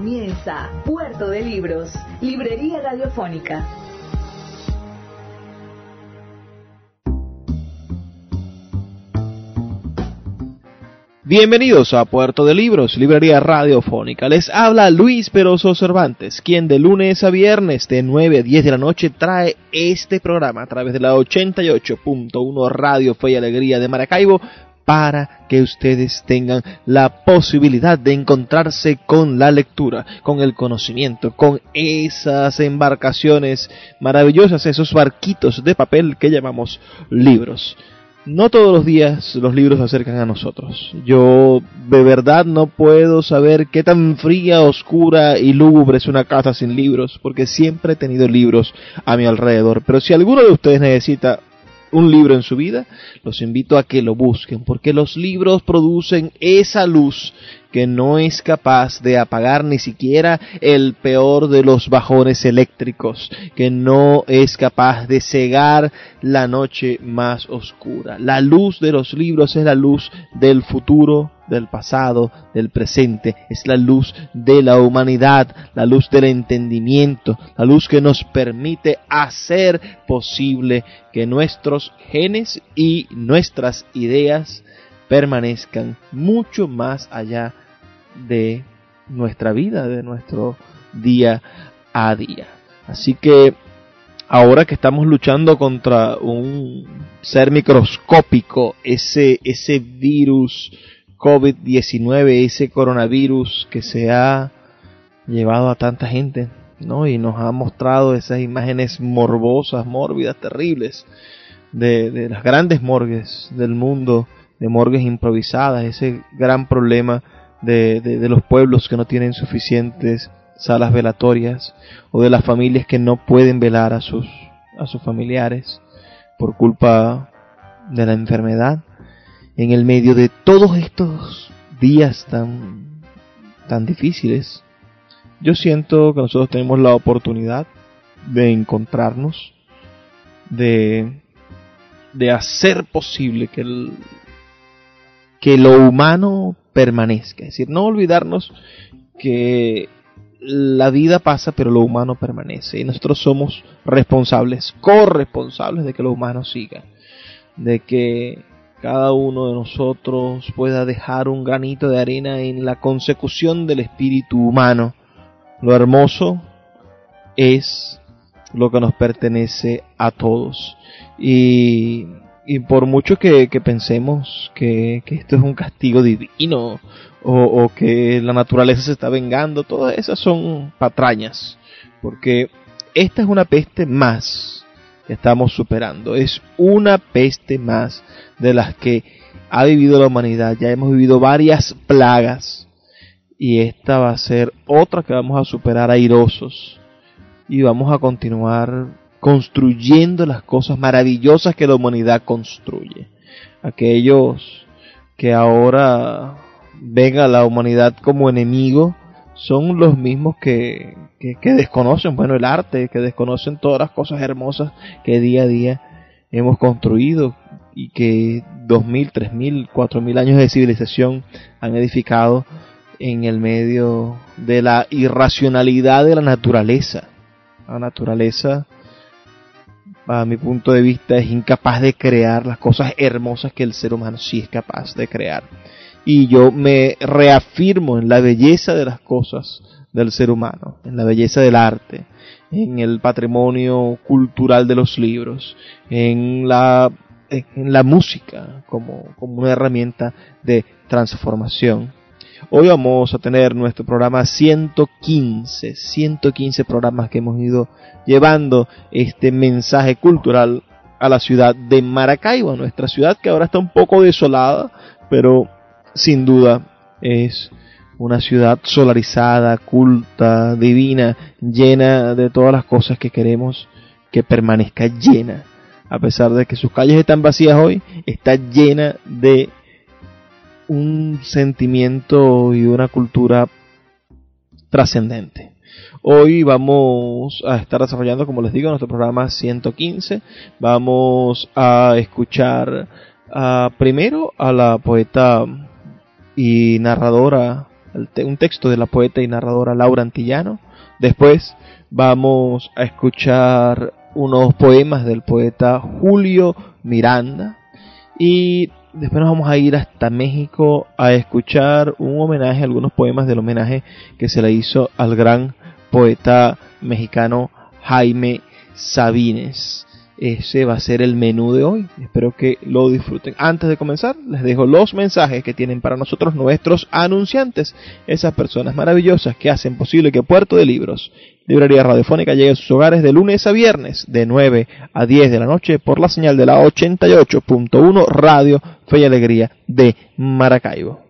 Comienza Puerto de Libros, Librería Radiofónica. Bienvenidos a Puerto de Libros, Librería Radiofónica. Les habla Luis Peroso Cervantes, quien de lunes a viernes de 9 a 10 de la noche trae este programa a través de la 88.1 Radio Fe y Alegría de Maracaibo para que ustedes tengan la posibilidad de encontrarse con la lectura, con el conocimiento, con esas embarcaciones maravillosas, esos barquitos de papel que llamamos libros. No todos los días los libros se acercan a nosotros. Yo de verdad no puedo saber qué tan fría, oscura y lúgubre es una casa sin libros, porque siempre he tenido libros a mi alrededor. Pero si alguno de ustedes necesita un libro en su vida, los invito a que lo busquen, porque los libros producen esa luz que no es capaz de apagar ni siquiera el peor de los bajones eléctricos, que no es capaz de cegar la noche más oscura. La luz de los libros es la luz del futuro, del pasado, del presente, es la luz de la humanidad, la luz del entendimiento, la luz que nos permite hacer posible que nuestros genes y nuestras ideas permanezcan mucho más allá de nuestra vida, de nuestro día a día. Así que ahora que estamos luchando contra un ser microscópico, ese, ese virus COVID-19, ese coronavirus que se ha llevado a tanta gente, ¿no? Y nos ha mostrado esas imágenes morbosas, mórbidas, terribles, de, de las grandes morgues del mundo, de morgues improvisadas, ese gran problema de, de, los pueblos que no tienen suficientes salas velatorias o de las familias que no pueden velar a sus, a sus familiares por culpa de la enfermedad. En el medio de todos estos días tan, tan difíciles, yo siento que nosotros tenemos la oportunidad de encontrarnos, de, de hacer posible que el, que lo humano permanezca. Es decir, no olvidarnos que la vida pasa, pero lo humano permanece. Y nosotros somos responsables, corresponsables de que lo humano siga. De que cada uno de nosotros pueda dejar un granito de arena en la consecución del espíritu humano. Lo hermoso es lo que nos pertenece a todos. Y y por mucho que, pensemos que, esto es un castigo divino o, que la naturaleza se está vengando, todas esas son patrañas, porque esta es una peste más estamos superando, es una peste más de las que ha vivido la humanidad, ya hemos vivido varias plagas y esta va a ser otra que vamos a superar airosos y vamos a continuar construyendo las cosas maravillosas que la humanidad construye. Aquellos que ahora ven a la humanidad como enemigo son los mismos que, que, desconocen, bueno, el arte, que desconocen todas las cosas hermosas que día a día hemos construido y que dos mil, tres mil, cuatro mil años de civilización han edificado en el medio de la irracionalidad de la naturaleza. La naturaleza a mi punto de vista, es incapaz de crear las cosas hermosas que el ser humano sí es capaz de crear. Y yo me reafirmo en la belleza de las cosas del ser humano, en la belleza del arte, en el patrimonio cultural de los libros, en la, en la música como, como una herramienta de transformación. Hoy vamos a tener nuestro programa 115, 115 programas que hemos ido llevando este mensaje cultural a la ciudad de Maracaibo, nuestra ciudad que ahora está un poco desolada, pero sin duda es una ciudad solarizada, culta, divina, llena de todas las cosas que queremos que permanezca llena. A pesar de que sus calles están vacías hoy, está llena de un sentimiento y una cultura trascendente. Hoy vamos a estar desarrollando, como les digo, nuestro programa 115. Vamos a escuchar primero a la poeta y narradora, un texto de la poeta y narradora Laura Antillano. Después vamos a escuchar unos poemas del poeta Julio Miranda. Y después nos vamos a ir hasta México a escuchar un homenaje, algunos poemas del homenaje que se le hizo al gran poeta mexicano Jaime Sabines. Ese va a ser el menú de hoy. Espero que lo disfruten. Antes de comenzar, les dejo los mensajes que tienen para nosotros nuestros anunciantes, esas personas maravillosas que hacen posible que Puerto de Libros, Librería Radiofónica, llegue a sus hogares de lunes a viernes, de 9 a 10 de la noche, por la señal de la 88.1 Radio Fe y Alegría de Maracaibo.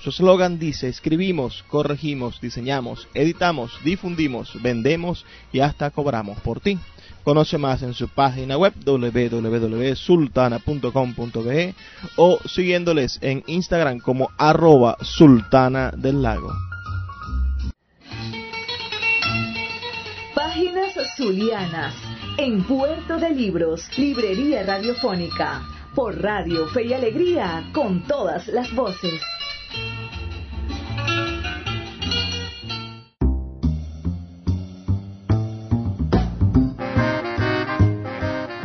su eslogan dice, escribimos, corregimos, diseñamos, editamos, difundimos, vendemos y hasta cobramos por ti. Conoce más en su página web www.sultana.com.be o siguiéndoles en Instagram como arroba sultana del lago. Páginas Zulianas en Puerto de Libros, Librería Radiofónica, por Radio Fe y Alegría, con todas las voces.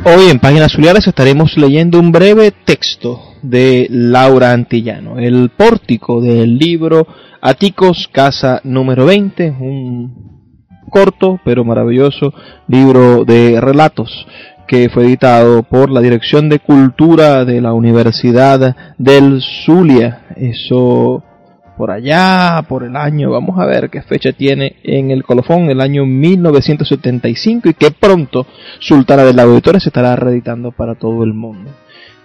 Hoy en Páginas Zulianas estaremos leyendo un breve texto de Laura Antillano, el pórtico del libro Aticos, Casa número 20, un corto pero maravilloso libro de relatos que fue editado por la Dirección de Cultura de la Universidad del Zulia. Eso por allá, por el año, vamos a ver qué fecha tiene en el colofón, el año 1975 y que pronto Sultana del Auditorio se estará reeditando para todo el mundo.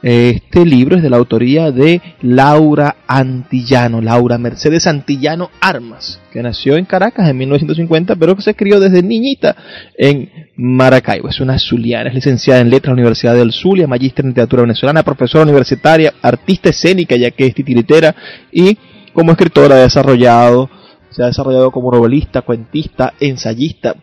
Este libro es de la autoría de Laura Antillano, Laura Mercedes Antillano Armas, que nació en Caracas en 1950, pero que se crió desde niñita en Maracaibo. Es una zuliana, es licenciada en Letras en la Universidad del Zulia, magíster en Literatura Venezolana, profesora universitaria, artista escénica, ya que es titiritera, y como escritora ha desarrollado, se ha desarrollado como novelista, cuentista, ensayista,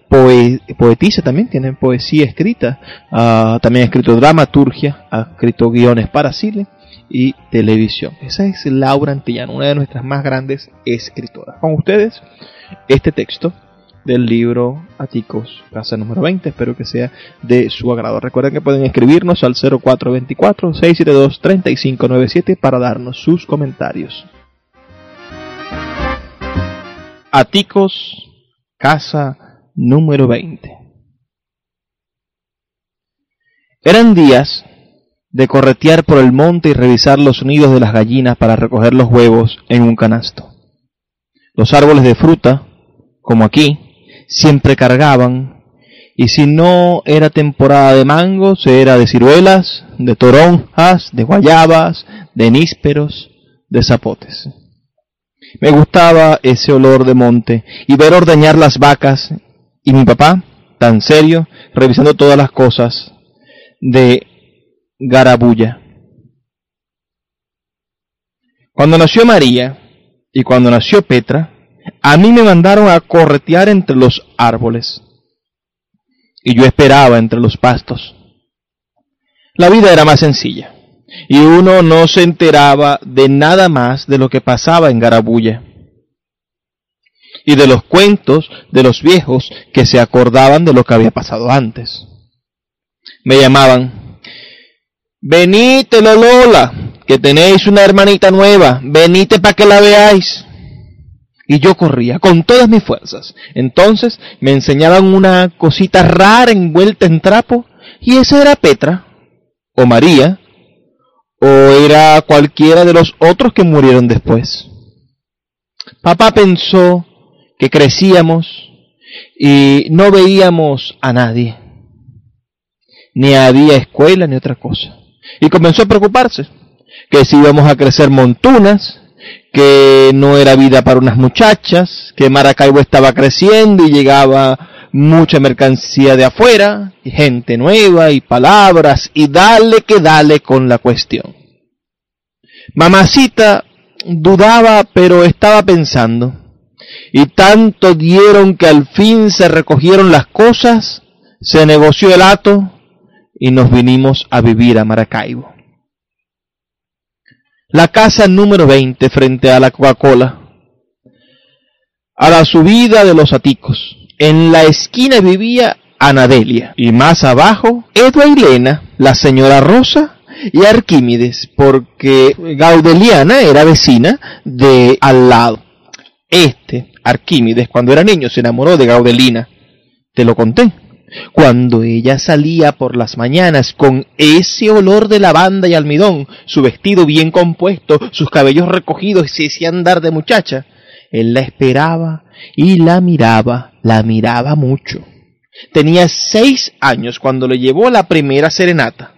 poetisa también, tiene poesía escrita, uh, también ha escrito dramaturgia, ha escrito guiones para cine y televisión. Esa es Laura Antillano, una de nuestras más grandes escritoras. Con ustedes, este texto del libro Aticos, casa número 20. Espero que sea de su agrado. Recuerden que pueden escribirnos al 0424-672-3597 para darnos sus comentarios. Aticos, casa número 20. Eran días de corretear por el monte y revisar los nidos de las gallinas para recoger los huevos en un canasto. Los árboles de fruta, como aquí, siempre cargaban, y si no era temporada de mangos, era de ciruelas, de toronjas, de guayabas, de nísperos, de zapotes. Me gustaba ese olor de monte y ver ordeñar las vacas y mi papá, tan serio, revisando todas las cosas de Garabulla. Cuando nació María y cuando nació Petra, a mí me mandaron a corretear entre los árboles y yo esperaba entre los pastos. La vida era más sencilla y uno no se enteraba de nada más de lo que pasaba en Garabulla y de los cuentos de los viejos que se acordaban de lo que había pasado antes. Me llamaban, venite Lolola, que tenéis una hermanita nueva, venite para que la veáis. Y yo corría con todas mis fuerzas. Entonces me enseñaban una cosita rara envuelta en trapo y esa era Petra, o María, o era cualquiera de los otros que murieron después. Papá pensó que crecíamos y no veíamos a nadie. Ni había escuela ni otra cosa. Y comenzó a preocuparse, que si íbamos a crecer montunas, que no era vida para unas muchachas, que Maracaibo estaba creciendo y llegaba mucha mercancía de afuera, y gente nueva y palabras, y dale que dale con la cuestión. Mamacita dudaba, pero estaba pensando. Y tanto dieron que al fin se recogieron las cosas, se negoció el hato y nos vinimos a vivir a Maracaibo la casa número 20 frente a la Coca-Cola, a la subida de los aticos. En la esquina vivía Anadelia y más abajo Edwa y Lena, la señora Rosa y Arquímedes, porque Gaudeliana era vecina de al lado. Este, Arquímedes, cuando era niño se enamoró de Gaudelina. Te lo conté. Cuando ella salía por las mañanas con ese olor de lavanda y almidón, su vestido bien compuesto, sus cabellos recogidos y ese andar de muchacha, él la esperaba y la miraba, la miraba mucho. Tenía seis años cuando le llevó la primera serenata.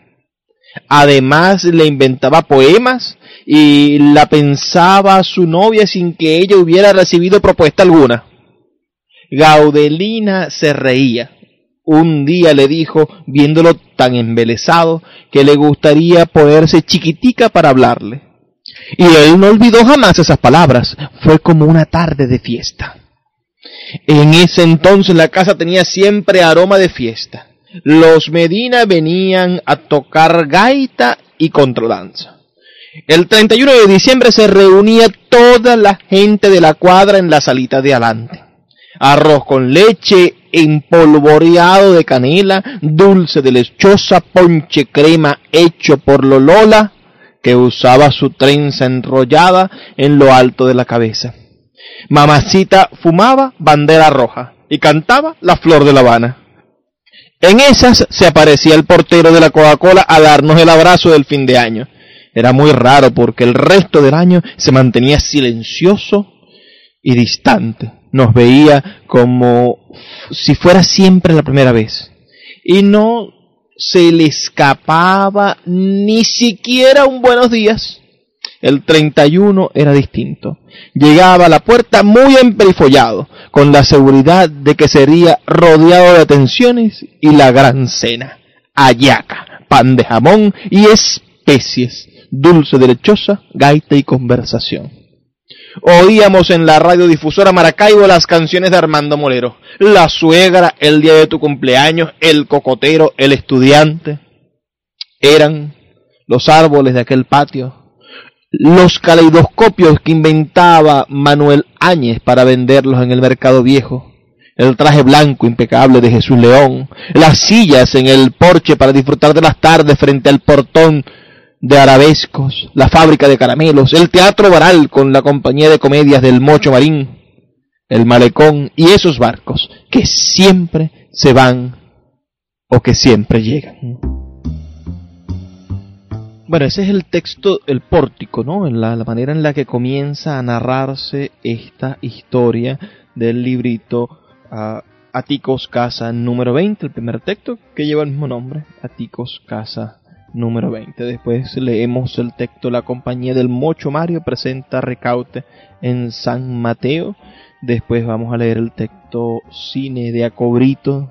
Además le inventaba poemas y la pensaba su novia sin que ella hubiera recibido propuesta alguna. Gaudelina se reía un día le dijo, viéndolo tan embelesado, que le gustaría ponerse chiquitica para hablarle. Y él no olvidó jamás esas palabras. Fue como una tarde de fiesta. En ese entonces la casa tenía siempre aroma de fiesta. Los Medina venían a tocar gaita y contradanza. El 31 de diciembre se reunía toda la gente de la cuadra en la salita de adelante. Arroz con leche, empolvoreado de canela, dulce de lechosa, ponche crema hecho por Lolola, que usaba su trenza enrollada en lo alto de la cabeza. Mamacita fumaba bandera roja y cantaba la flor de La Habana. En esas se aparecía el portero de la Coca-Cola a darnos el abrazo del fin de año. Era muy raro porque el resto del año se mantenía silencioso y distante nos veía como si fuera siempre la primera vez. Y no se le escapaba ni siquiera un buenos días. El 31 era distinto. Llegaba a la puerta muy emperifollado, con la seguridad de que sería rodeado de atenciones y la gran cena. Ayaca, pan de jamón y especies, dulce de lechosa, gaita y conversación oíamos en la radiodifusora Maracaibo las canciones de Armando Molero. La suegra, el día de tu cumpleaños, el cocotero, el estudiante. Eran los árboles de aquel patio. Los caleidoscopios que inventaba Manuel Áñez para venderlos en el mercado viejo. El traje blanco impecable de Jesús León. Las sillas en el porche para disfrutar de las tardes frente al portón de arabescos, la fábrica de caramelos, el teatro varal con la compañía de comedias del Mocho Marín, el malecón y esos barcos que siempre se van o que siempre llegan. Bueno, ese es el texto, el pórtico, ¿no? La, la manera en la que comienza a narrarse esta historia del librito uh, Aticos Casa número 20, el primer texto que lleva el mismo nombre, Aticos Casa número 20. Después leemos el texto La compañía del Mocho Mario presenta Recaute en San Mateo. Después vamos a leer el texto Cine de Acobrito.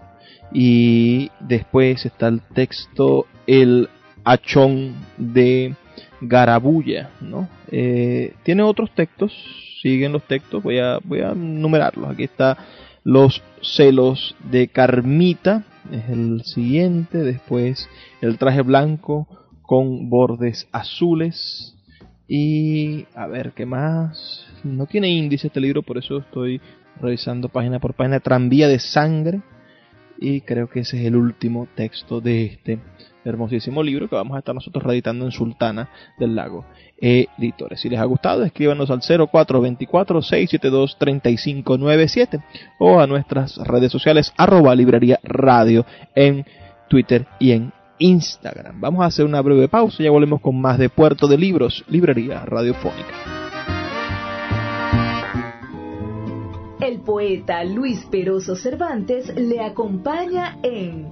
Y después está el texto El Achón de Garabulla. ¿no? Eh, tiene otros textos, siguen los textos, voy a, voy a numerarlos. Aquí está Los celos de Carmita es el siguiente, después el traje blanco con bordes azules y a ver qué más. No tiene índice este libro, por eso estoy revisando página por página. Tranvía de sangre y creo que ese es el último texto de este hermosísimo libro que vamos a estar nosotros reeditando en Sultana del Lago Editores. Si les ha gustado, escríbanos al 0424-672-3597 o a nuestras redes sociales arroba librería radio en Twitter y en Instagram. Vamos a hacer una breve pausa y ya volvemos con más de Puerto de Libros, Librería Radiofónica. El poeta Luis Peroso Cervantes le acompaña en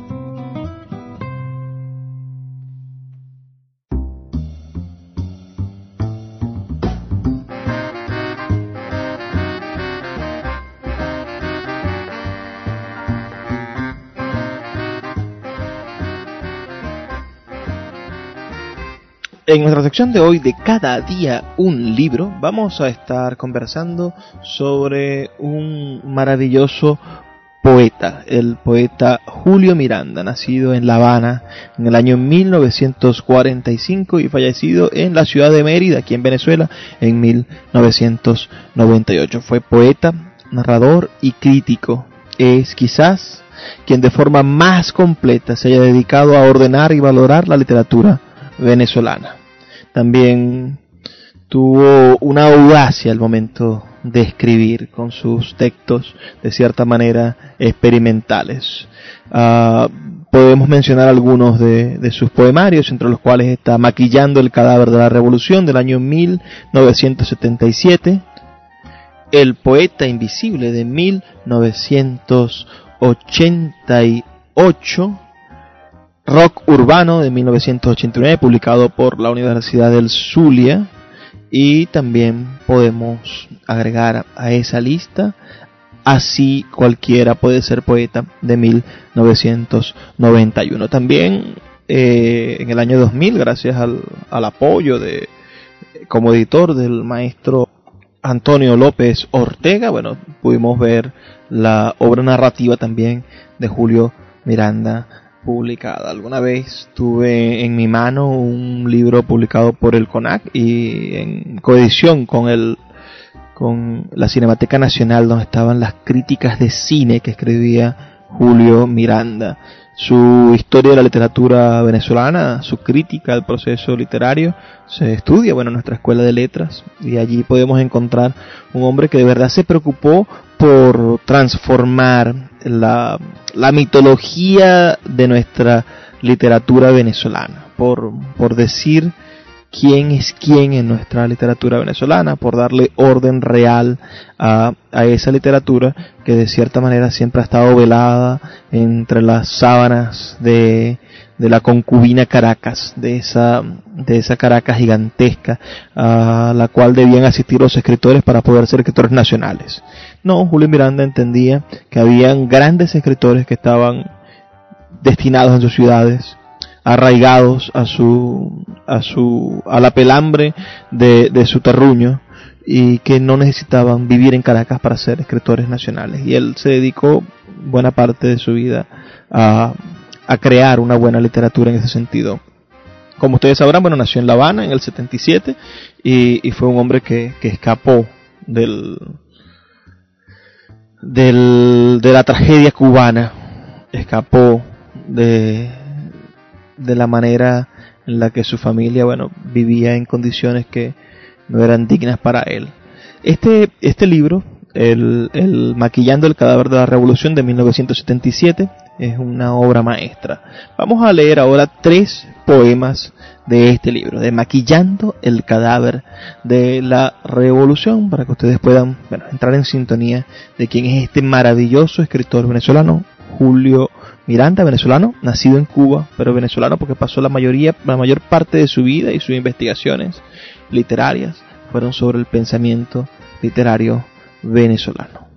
En nuestra sección de hoy de cada día un libro, vamos a estar conversando sobre un maravilloso poeta, el poeta Julio Miranda, nacido en La Habana en el año 1945 y fallecido en la ciudad de Mérida, aquí en Venezuela, en 1998. Fue poeta, narrador y crítico. Es quizás quien de forma más completa se haya dedicado a ordenar y valorar la literatura venezolana también tuvo una audacia al momento de escribir con sus textos de cierta manera experimentales. Ah, podemos mencionar algunos de, de, sus poemarios, entre los cuales está Maquillando el cadáver de la revolución del año 1977, El poeta invisible de 1988, Rock Urbano de 1989, publicado por la Universidad del Zulia. Y también podemos agregar a esa lista Así cualquiera puede ser poeta de 1991. También eh, en el año 2000, gracias al, al, apoyo de como editor del maestro Antonio López Ortega, bueno, pudimos ver la obra narrativa también de Julio Miranda publicada. Alguna vez tuve en mi mano un libro publicado por el CONAC y en coedición con el con la Cinemateca Nacional donde estaban las críticas de cine que escribía Julio Miranda. Su historia de la literatura venezolana, su crítica al proceso literario, se estudia bueno, en nuestra escuela de letras y allí podemos encontrar un hombre que de verdad se preocupó por transformar la, la mitología de nuestra literatura venezolana, por, por decir quién es quién en nuestra literatura venezolana, por darle orden real a, a, esa literatura que de cierta manera siempre ha estado velada entre las sábanas de, de la concubina Caracas, de esa, de esa Caracas gigantesca a la cual debían asistir los escritores para poder ser escritores nacionales. No, Julio Miranda entendía que habían grandes escritores que estaban destinados en sus ciudades, arraigados a su, a su, a la pelambre de, de su terruño y que no necesitaban vivir en Caracas para ser escritores nacionales. Y él se dedicó buena parte de su vida a, a crear una buena literatura en ese sentido. Como ustedes sabrán, bueno, nació en La Habana en el 77 y, y fue un hombre que, que escapó del, del, de la tragedia cubana, escapó de, de la manera en la que su familia, bueno, vivía en condiciones que no eran dignas para él. Este, este libro, el, el Maquillando el cadáver de la revolución de 1977, es una obra maestra. Vamos a leer ahora tres poemas de este libro, de Maquillando el cadáver de la revolución, para que ustedes puedan entrar en sintonía de quién es este maravilloso escritor venezolano, Julio Miranda, venezolano, nacido en Cuba, pero venezolano porque pasó la mayoría, la mayor parte de su vida y sus investigaciones literarias fueron sobre el pensamiento literario venezolano.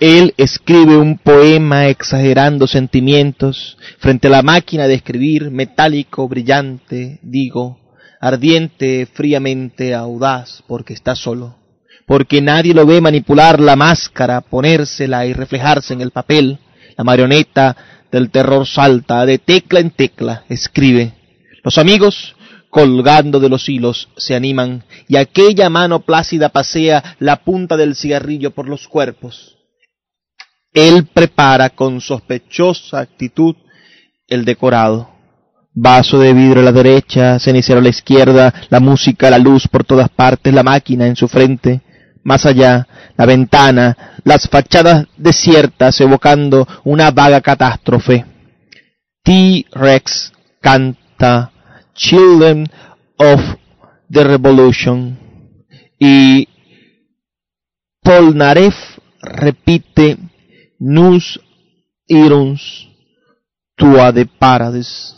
Él escribe un poema exagerando sentimientos frente a la máquina de escribir, metálico, brillante, digo, ardiente, fríamente audaz, porque está solo. porque nadie lo ve manipular la máscara, ponérsela y reflejarse en el papel. La marioneta del terror salta de tecla en tecla, escribe. Los amigos, colgando de los hilos, se animan y aquella mano plácida pasea la punta del cigarrillo por los cuerpos. Él prepara con sospechosa actitud el decorado. Vaso de vidrio a la derecha, cenicero a la izquierda, la música, la luz por todas partes, la máquina en su frente, más allá, la ventana, las fachadas desiertas evocando una vaga catástrofe. T-Rex canta Children of the Revolution y Polnareff repite Nus iruns tua de paradis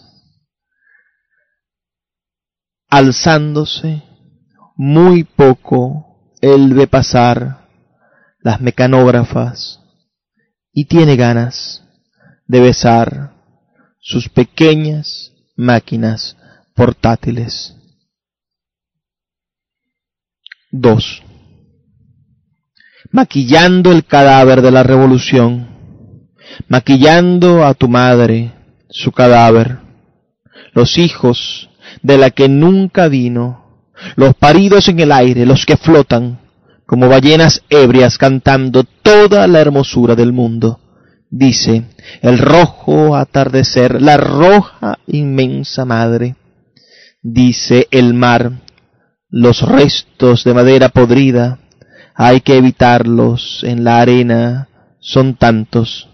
alzándose muy poco él ve pasar las mecanógrafas y tiene ganas de besar sus pequeñas máquinas portátiles. 2. Maquillando el cadáver de la revolución, maquillando a tu madre, su cadáver, los hijos de la que nunca vino, los paridos en el aire, los que flotan, como ballenas ebrias cantando toda la hermosura del mundo. Dice, el rojo atardecer, la roja inmensa madre. Dice el mar, los restos de madera podrida, hay que evitarlos en la arena, son tantos.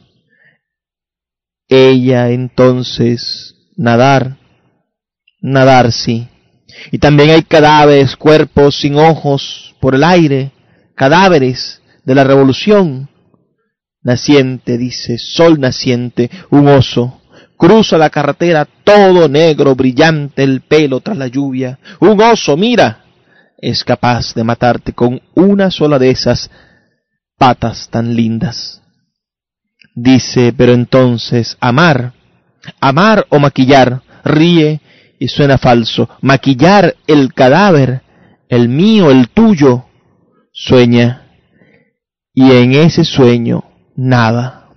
Ella entonces, nadar, nadar sí, y también hay cadáveres, cuerpos sin ojos por el aire, cadáveres de la revolución. Naciente, dice, sol naciente, un oso, cruza la carretera todo negro, brillante, el pelo tras la lluvia. Un oso, mira, es capaz de matarte con una sola de esas patas tan lindas. Dice, pero entonces, amar, amar o maquillar, ríe y suena falso. Maquillar el cadáver, el mío, el tuyo, sueña. Y en ese sueño, nada.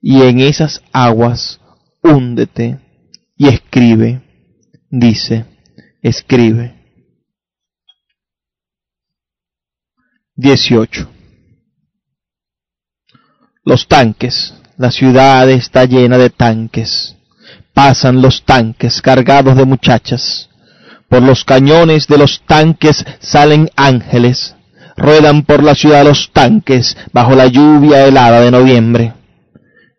Y en esas aguas, húndete y escribe. Dice, escribe. 18. Los tanques. La ciudad está llena de tanques pasan los tanques cargados de muchachas. Por los cañones de los tanques salen ángeles. Ruedan por la ciudad los tanques bajo la lluvia helada de noviembre.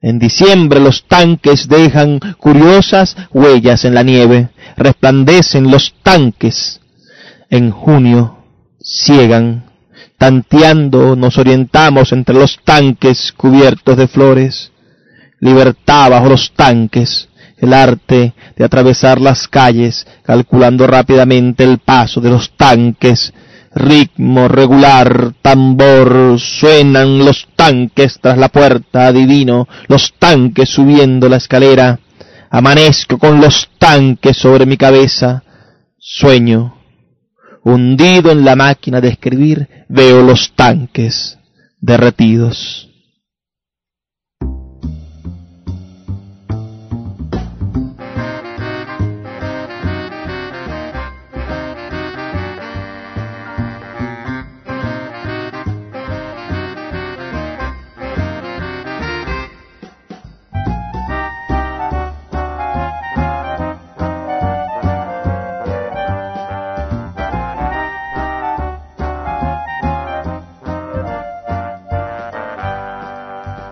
En diciembre los tanques dejan curiosas huellas en la nieve. Resplandecen los tanques. En junio ciegan. Tanteando nos orientamos entre los tanques cubiertos de flores. Libertad bajo los tanques el arte de atravesar las calles, calculando rápidamente el paso de los tanques, ritmo regular, tambor, suenan los tanques tras la puerta, adivino, los tanques subiendo la escalera, amanezco con los tanques sobre mi cabeza, sueño, hundido en la máquina de escribir, veo los tanques derretidos.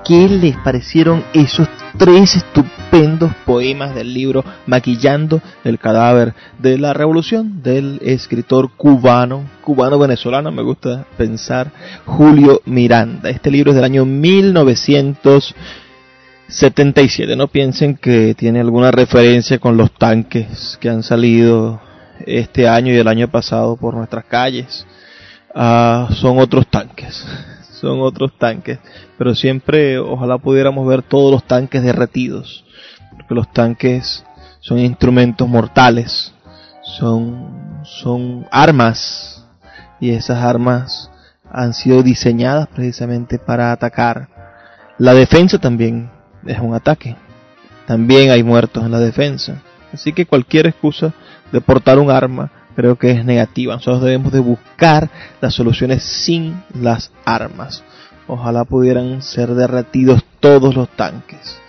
¿Qué les parecieron esos tres estupendos poemas del libro Maquillando el cadáver de la revolución del escritor cubano, cubano-venezolano, me gusta pensar, Julio Miranda? Este libro es del año 1977. No piensen que tiene alguna referencia con los tanques que han salido este año y el año pasado por nuestras calles. Ah, son otros tanques son otros tanques, pero siempre ojalá pudiéramos ver todos los tanques derretidos, porque los tanques son instrumentos mortales, son, son armas, y esas armas han sido diseñadas precisamente para atacar. La defensa también es un ataque. También hay muertos en la defensa. Así que cualquier excusa de portar un arma creo que es negativa. Nosotros debemos de buscar las soluciones sin las armas. Ojalá pudieran ser derretidos todos los tanques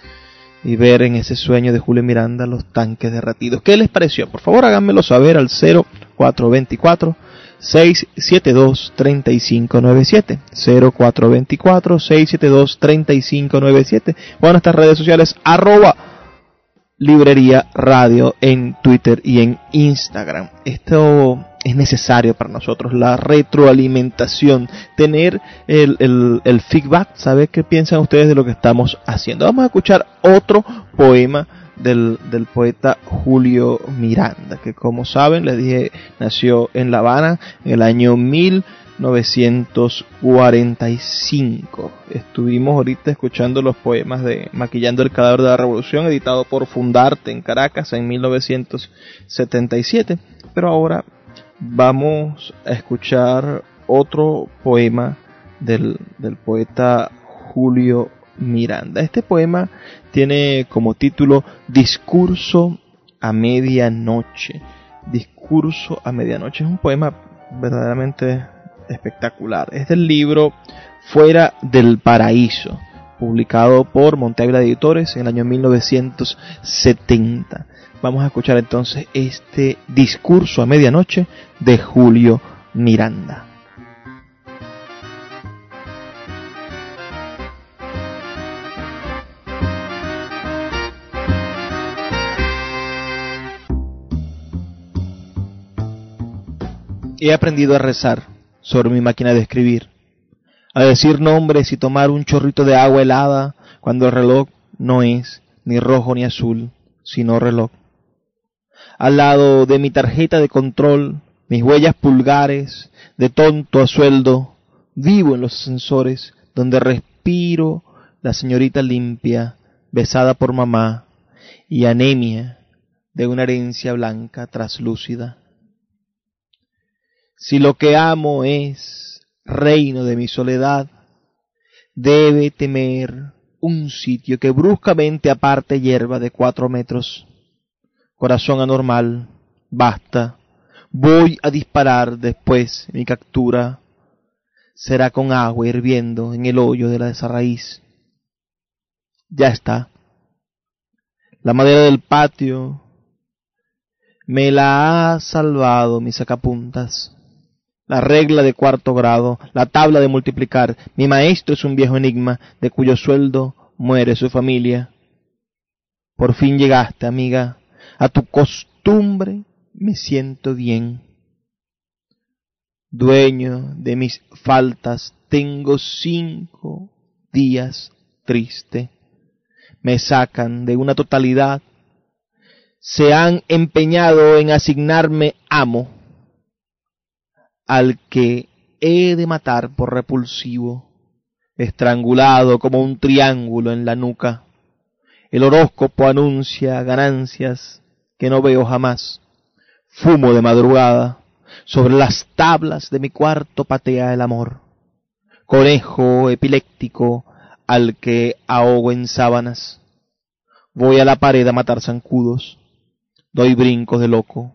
y ver en ese sueño de Julio Miranda los tanques derretidos. ¿Qué les pareció? Por favor háganmelo saber al 0424 672 3597 0424 672 3597 o en nuestras redes sociales arroba librería radio en Twitter y en Instagram. Esto es necesario para nosotros, la retroalimentación, tener el, el, feedback, saber qué piensan ustedes de lo que estamos haciendo. Vamos a escuchar otro poema del, del, poeta Julio Miranda, que como saben, les dije, nació en La Habana en el año 1945. Estuvimos ahorita escuchando los poemas de Maquillando el cadáver de la revolución, editado por Fundarte en Caracas en 1977, pero ahora vamos a escuchar otro poema del, poeta Julio Miranda. Este poema tiene como título Discurso a medianoche. Discurso a medianoche. Es un poema verdaderamente espectacular. Es del libro Fuera del Paraíso, publicado por Montevideo Editores en el año 1970. Vamos a escuchar entonces este discurso a medianoche de Julio Miranda. He aprendido a rezar sobre mi máquina de escribir, a decir nombres y tomar un chorrito de agua helada cuando el reloj no es ni rojo ni azul, sino reloj al lado de mi tarjeta de control, mis huellas pulgares, de tonto a sueldo, vivo en los ascensores donde respiro la señorita limpia, besada por mamá, y anemia de una herencia blanca traslúcida. Si lo que amo es reino de mi soledad, debe temer un sitio que bruscamente aparte hierba de cuatro metros corazón anormal, basta, voy a disparar después mi captura. Será con agua hirviendo en el hoyo de la esa raíz. Ya está. La madera del patio me la ha salvado mis sacapuntas. La regla de cuarto grado, la tabla de multiplicar. Mi maestro es un viejo enigma de cuyo sueldo muere su familia. Por fin llegaste, amiga, a tu costumbre me siento bien. Dueño de mis faltas, tengo cinco días triste. Me sacan de una totalidad. Se han empeñado en asignarme amo al que he de matar por repulsivo, estrangulado como un triángulo en la nuca. El horóscopo anuncia ganancias que no veo jamás. Fumo de madrugada, sobre las tablas de mi cuarto patea el amor. Conejo epiléptico al que ahogo en sábanas. Voy a la pared a matar zancudos. Doy brincos de loco.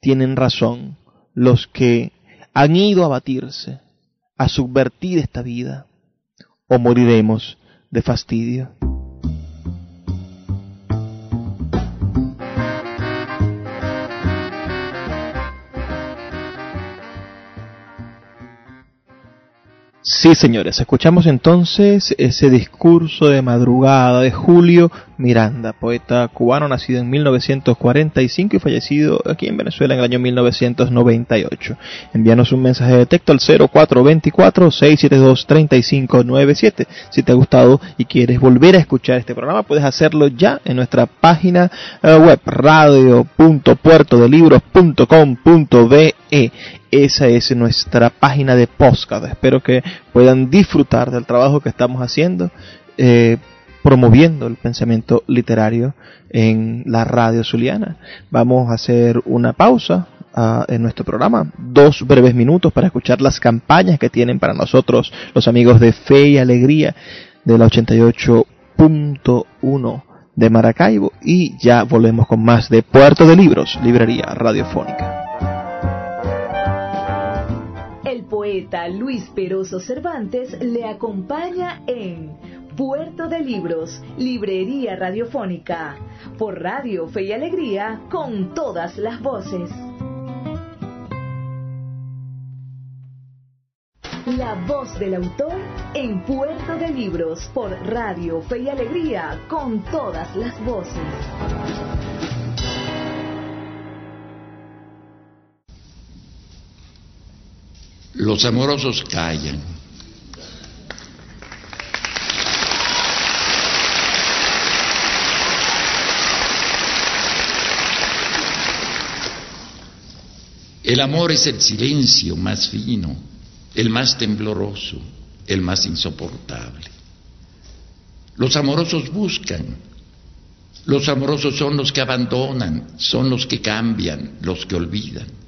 Tienen razón los que han ido a batirse, a subvertir esta vida, o moriremos de fastidio. Sí, señores, escuchamos entonces ese discurso de madrugada de Julio Miranda, poeta cubano nacido en 1945 y fallecido aquí en Venezuela en el año 1998. Envíanos un mensaje de texto al 0424-672-3597. Si te ha gustado y quieres volver a escuchar este programa, puedes hacerlo ya en nuestra página eh, web radio.puertodelibros.com.be esa es nuestra página de podcast. Espero que puedan disfrutar del trabajo que estamos haciendo, eh, promoviendo el pensamiento literario en la radio zuliana. Vamos a hacer una pausa ah, en nuestro programa. Dos breves minutos para escuchar las campañas que tienen para nosotros los amigos de Fe y Alegría de la 88.1 de Maracaibo y ya volvemos con más de Puerto de Libros, librería radiofónica. Luis Peroso Cervantes le acompaña en Puerto de Libros, Librería Radiofónica, por Radio Fe y Alegría, con todas las voces. La voz del autor en Puerto de Libros, por Radio Fe y Alegría, con todas las voces. Los amorosos callan El amor es el silencio más fino, el más tembloroso, el más insoportable. Los amorosos buscan, los amorosos son los que abandonan, son los que cambian, los que olvidan.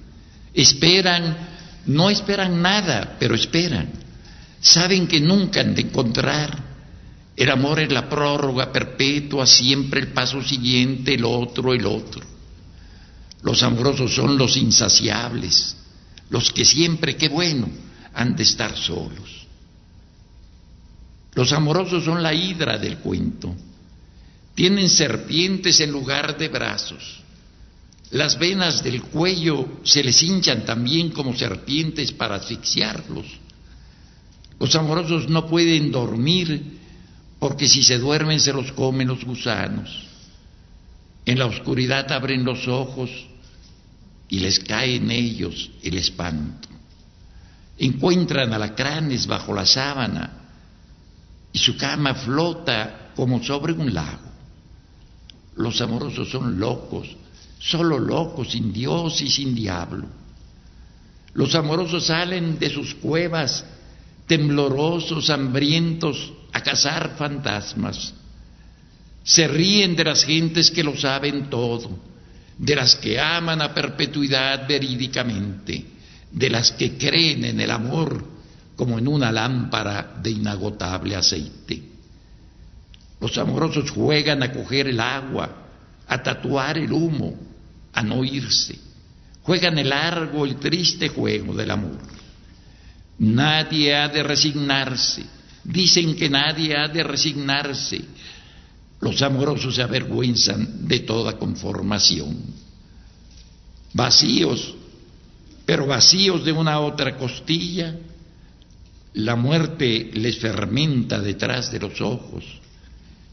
Esperan, no esperan nada, pero esperan. Saben que nunca han de encontrar. El amor es la prórroga perpetua, siempre el paso siguiente, el otro, el otro. Los amorosos son los insaciables, los que siempre, qué bueno, han de estar solos. Los amorosos son la hidra del cuento. Tienen serpientes en lugar de brazos. Las venas del cuello se les hinchan también como serpientes para asfixiarlos. Los amorosos no pueden dormir porque si se duermen se los comen los gusanos. En la oscuridad abren los ojos y les cae en ellos el espanto. Encuentran alacranes bajo la sábana y su cama flota como sobre un lago. Los amorosos son locos, solo locos, sin Dios y sin diablo. Los amorosos salen de sus cuevas temblorosos, hambrientos, a cazar fantasmas. Se ríen de las gentes que lo saben todo de las que aman a perpetuidad verídicamente, de las que creen en el amor como en una lámpara de inagotable aceite. Los amorosos juegan a coger el agua, a tatuar el humo, a no irse. Juegan el largo y triste juego del amor. Nadie ha de resignarse. Dicen que nadie ha de resignarse los amorosos se avergüenzan de toda conformación. Vacíos, pero vacíos de una otra costilla, la muerte les fermenta detrás de los ojos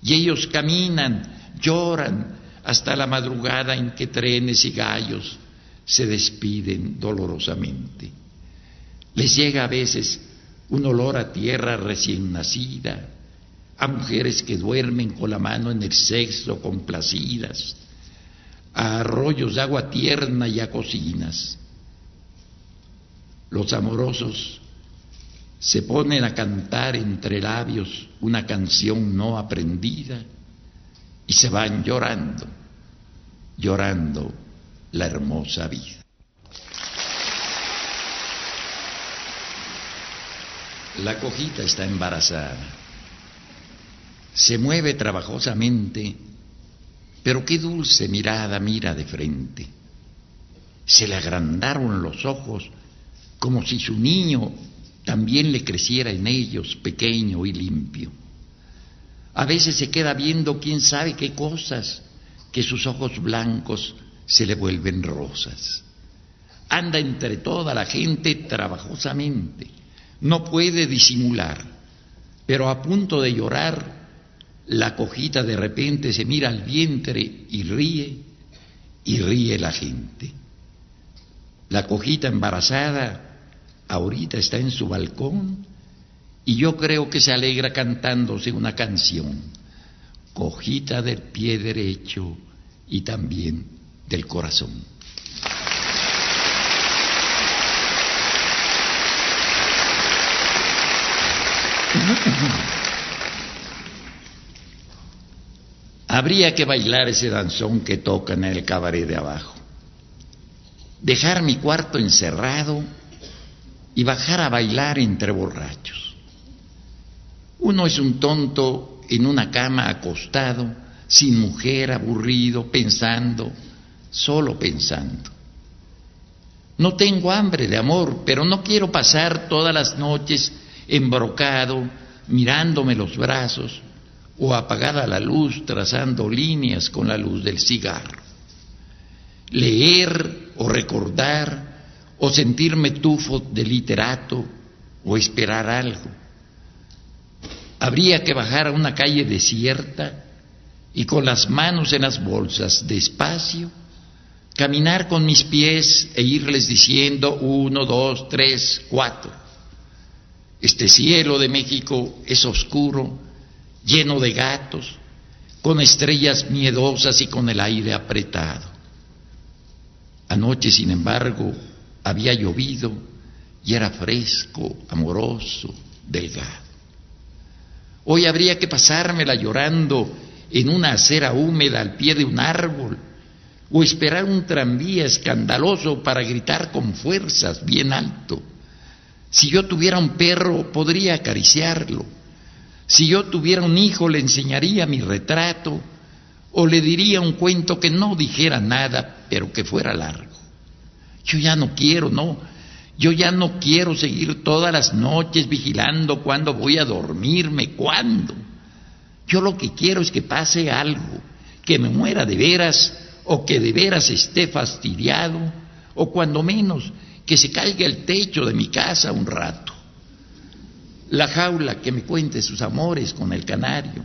y ellos caminan, lloran hasta la madrugada en que trenes y gallos se despiden dolorosamente. Les llega a veces un olor a tierra recién nacida, a mujeres que duermen con la mano en el sexo complacidas, a arroyos de agua tierna y a cocinas. Los amorosos se ponen a cantar entre labios una canción no aprendida y se van llorando, llorando la hermosa vida. La cojita está embarazada se mueve trabajosamente, pero qué dulce mirada mira de frente. Se le agrandaron los ojos como si su niño también le creciera en ellos, pequeño y limpio. A veces se queda viendo quién sabe qué cosas, que sus ojos blancos se le vuelven rosas. Anda entre toda la gente trabajosamente, no puede disimular, pero a punto de llorar la cojita de repente se mira al vientre y ríe, y ríe la gente. La cojita embarazada ahorita está en su balcón y yo creo que se alegra cantándose una canción, cojita del pie derecho y también del corazón. Habría que bailar ese danzón que tocan en el cabaret de abajo. Dejar mi cuarto encerrado y bajar a bailar entre borrachos. Uno es un tonto en una cama acostado, sin mujer, aburrido, pensando, solo pensando. No tengo hambre de amor, pero no quiero pasar todas las noches embrocado, mirándome los brazos, o apagada la luz, trazando líneas con la luz del cigarro. Leer o recordar, o sentirme tufo de literato, o esperar algo. Habría que bajar a una calle desierta y con las manos en las bolsas, despacio, caminar con mis pies e irles diciendo uno, dos, tres, cuatro este cielo de México es oscuro, lleno de gatos, con estrellas miedosas y con el aire apretado. Anoche, sin embargo, había llovido y era fresco, amoroso, delgado. Hoy habría que pasármela llorando en una acera húmeda al pie de un árbol o esperar un tranvía escandaloso para gritar con fuerzas bien alto. Si yo tuviera un perro, podría acariciarlo. Si yo tuviera un hijo, le enseñaría mi retrato o le diría un cuento que no dijera nada, pero que fuera largo. Yo ya no quiero, no. Yo ya no quiero seguir todas las noches vigilando cuándo voy a dormirme, cuándo. Yo lo que quiero es que pase algo, que me muera de veras o que de veras esté fastidiado o cuando menos que se caiga el techo de mi casa un rato, la jaula que me cuente sus amores con el canario,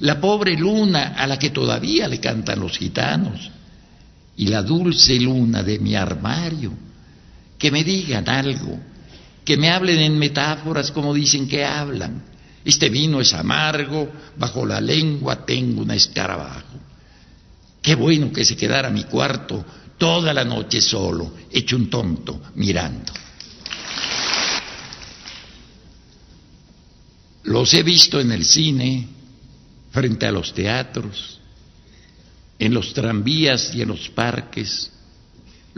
la pobre luna a la que todavía le cantan los gitanos, y la dulce luna de mi armario, que me digan algo, que me hablen en metáforas como dicen que hablan. Este vino es amargo, bajo la lengua tengo un escarabajo. Qué bueno que se quedara mi cuarto toda la noche solo, hecho un tonto, mirando. Los he visto en el cine, frente a los teatros, en los tranvías y en los parques,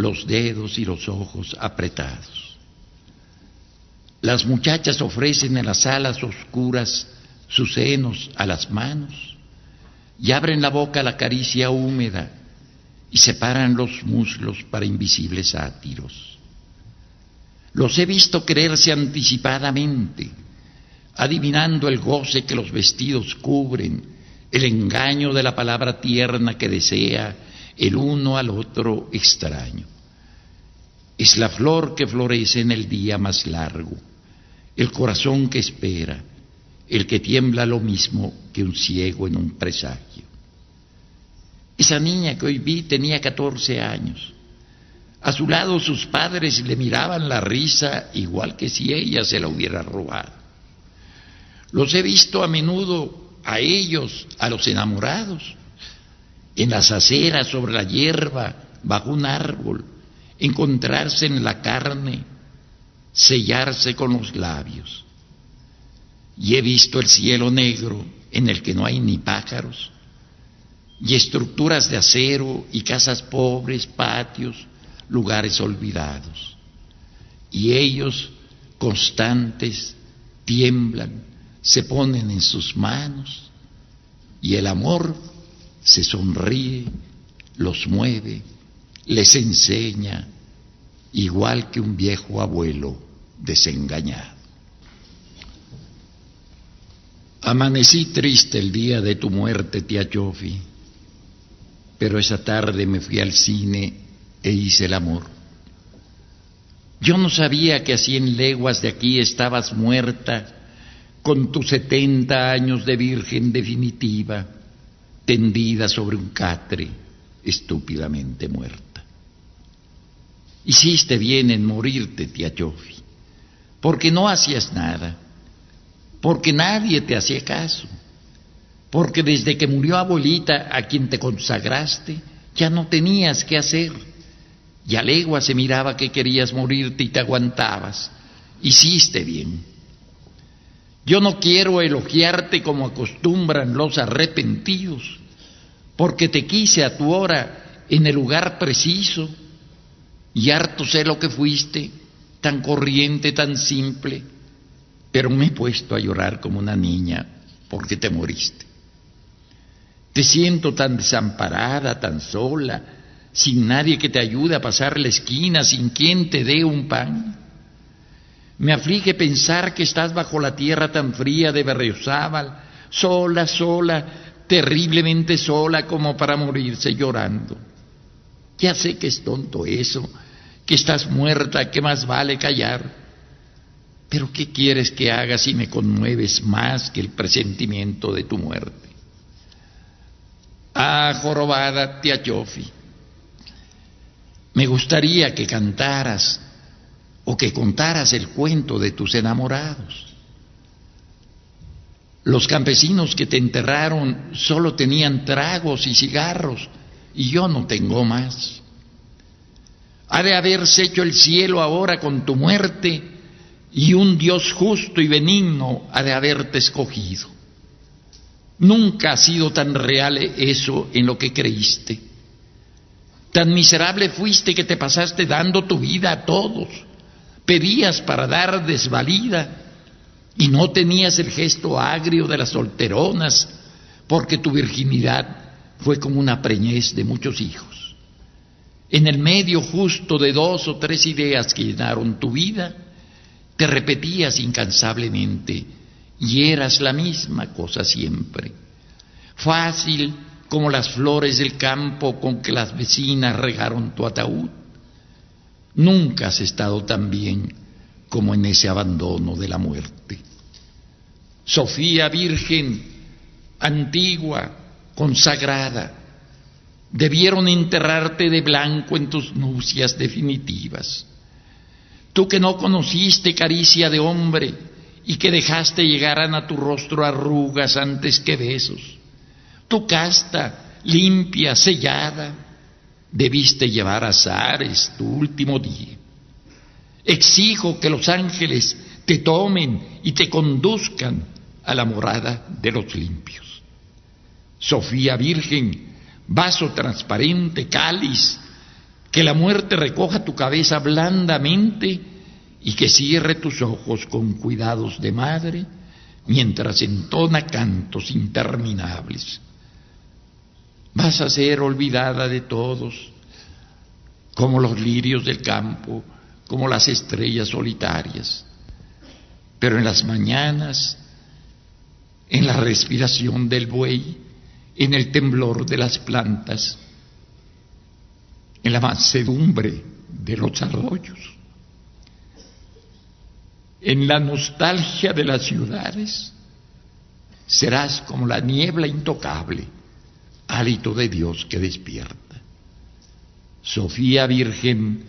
los dedos y los ojos apretados. Las muchachas ofrecen en las salas oscuras sus senos a las manos y abren la boca a la caricia húmeda y separan los muslos para invisibles sátiros. Los he visto creerse anticipadamente, adivinando el goce que los vestidos cubren, el engaño de la palabra tierna que desea el uno al otro extraño. Es la flor que florece en el día más largo, el corazón que espera, el que tiembla lo mismo que un ciego en un presagio. Esa niña que hoy vi tenía 14 años. A su lado sus padres le miraban la risa igual que si ella se la hubiera robado. Los he visto a menudo a ellos, a los enamorados, en las aceras sobre la hierba, bajo un árbol, encontrarse en la carne, sellarse con los labios. Y he visto el cielo negro en el que no hay ni pájaros, y estructuras de acero y casas pobres, patios, lugares olvidados. Y ellos, constantes, tiemblan, se ponen en sus manos y el amor se sonríe, los mueve, les enseña, igual que un viejo abuelo desengañado. Amanecí triste el día de tu muerte, tía Chofi pero esa tarde me fui al cine e hice el amor. Yo no sabía que a cien leguas de aquí estabas muerta, con tus setenta años de virgen definitiva, tendida sobre un catre, estúpidamente muerta. Hiciste bien en morirte, tía Chofi, porque no hacías nada, porque nadie te hacía caso, porque desde que murió abuelita a quien te consagraste, ya no tenías qué hacer. Y a legua se miraba que querías morirte y te aguantabas. Hiciste bien. Yo no quiero elogiarte como acostumbran los arrepentidos, porque te quise a tu hora en el lugar preciso, y harto sé lo que fuiste, tan corriente, tan simple, pero me he puesto a llorar como una niña porque te moriste. Te siento tan desamparada, tan sola, sin nadie que te ayude a pasar la esquina, sin quien te dé un pan. Me aflige pensar que estás bajo la tierra tan fría de Berriozábal, sola, sola, terriblemente sola como para morirse llorando. Ya sé que es tonto eso, que estás muerta, que más vale callar. Pero ¿qué quieres que haga si me conmueves más que el presentimiento de tu muerte? Ah, jorobada Tiachofi, me gustaría que cantaras o que contaras el cuento de tus enamorados. Los campesinos que te enterraron solo tenían tragos y cigarros y yo no tengo más. Ha de haberse hecho el cielo ahora con tu muerte y un Dios justo y benigno ha de haberte escogido. Nunca ha sido tan real eso en lo que creíste. Tan miserable fuiste que te pasaste dando tu vida a todos. Pedías para dar desvalida y no tenías el gesto agrio de las solteronas porque tu virginidad fue como una preñez de muchos hijos. En el medio justo de dos o tres ideas que llenaron tu vida, te repetías incansablemente y eras la misma cosa siempre. Fácil como las flores del campo con que las vecinas regaron tu ataúd. Nunca has estado tan bien como en ese abandono de la muerte. Sofía Virgen, antigua, consagrada, debieron enterrarte de blanco en tus nupcias definitivas. Tú que no conociste caricia de hombre, y que dejaste llegaran a tu rostro arrugas antes que besos. Tu casta, limpia, sellada, debiste llevar a Zares tu último día. Exijo que los ángeles te tomen y te conduzcan a la morada de los limpios. Sofía Virgen, vaso transparente, cáliz, que la muerte recoja tu cabeza blandamente y que cierre tus ojos con cuidados de madre mientras entona cantos interminables. Vas a ser olvidada de todos, como los lirios del campo, como las estrellas solitarias. Pero en las mañanas, en la respiración del buey, en el temblor de las plantas, en la mansedumbre de los arroyos, en la nostalgia de las ciudades, serás como la niebla intocable, hálito de Dios que despierta. Sofía Virgen,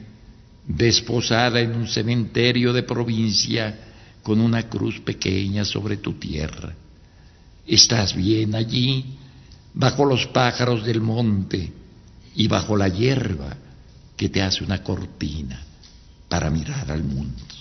desposada en un cementerio de provincia con una cruz pequeña sobre tu tierra. Estás bien allí, bajo los pájaros del monte y bajo la hierba que te hace una cortina para mirar al mundo.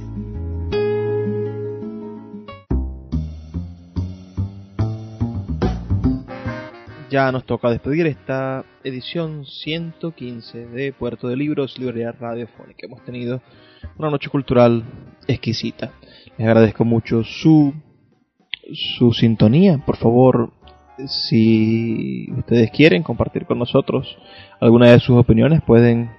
Ya nos toca despedir esta edición 115 de Puerto de Libros, Librería Radiofónica. Hemos tenido una noche cultural exquisita. Les agradezco mucho su, su sintonía. Por favor, si ustedes quieren compartir con nosotros alguna de sus opiniones, pueden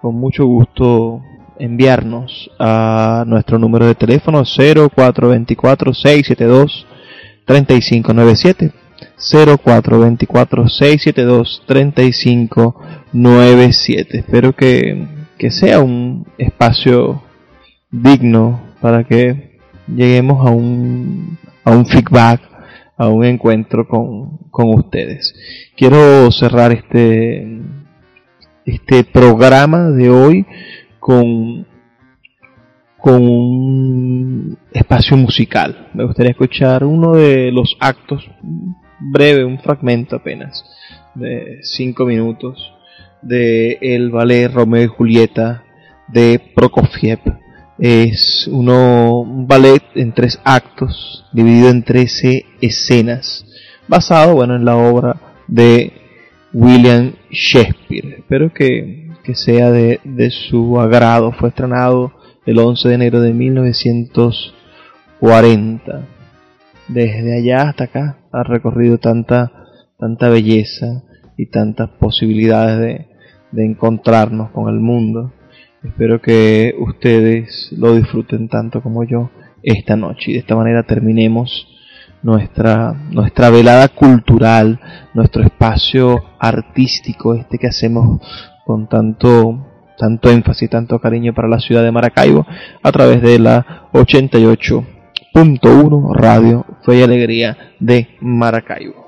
con mucho gusto enviarnos a nuestro número de teléfono 0424 672 3597 0424 672 3597 espero que, que sea un espacio digno para que lleguemos a un, a un feedback a un encuentro con, con ustedes quiero cerrar este este programa de hoy con, con un espacio musical. Me gustaría escuchar uno de los actos, breve, un fragmento apenas, de cinco minutos, de el ballet Romeo y Julieta de Prokofiev. Es uno, un ballet en tres actos, dividido en trece escenas, basado bueno, en la obra de William Shakespeare. Espero que que sea de, su agrado. Fue estrenado el 11 de enero de 1940. Desde allá hasta acá ha recorrido tanta, tanta belleza y tantas posibilidades de, de encontrarnos con el mundo. Espero que ustedes lo disfruten tanto como yo esta noche y de esta manera terminemos nuestra, nuestra velada cultural, nuestro espacio artístico, este que hacemos con tanto tanto énfasis, tanto cariño para la ciudad de Maracaibo a través de la 88.1 Radio Fe y Alegría de Maracaibo.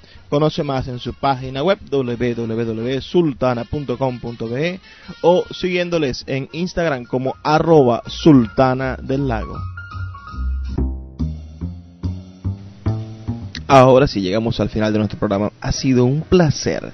Conoce más en su página web www.sultana.com.be o siguiéndoles en Instagram como arroba sultana del lago. Ahora sí llegamos al final de nuestro programa. Ha sido un placer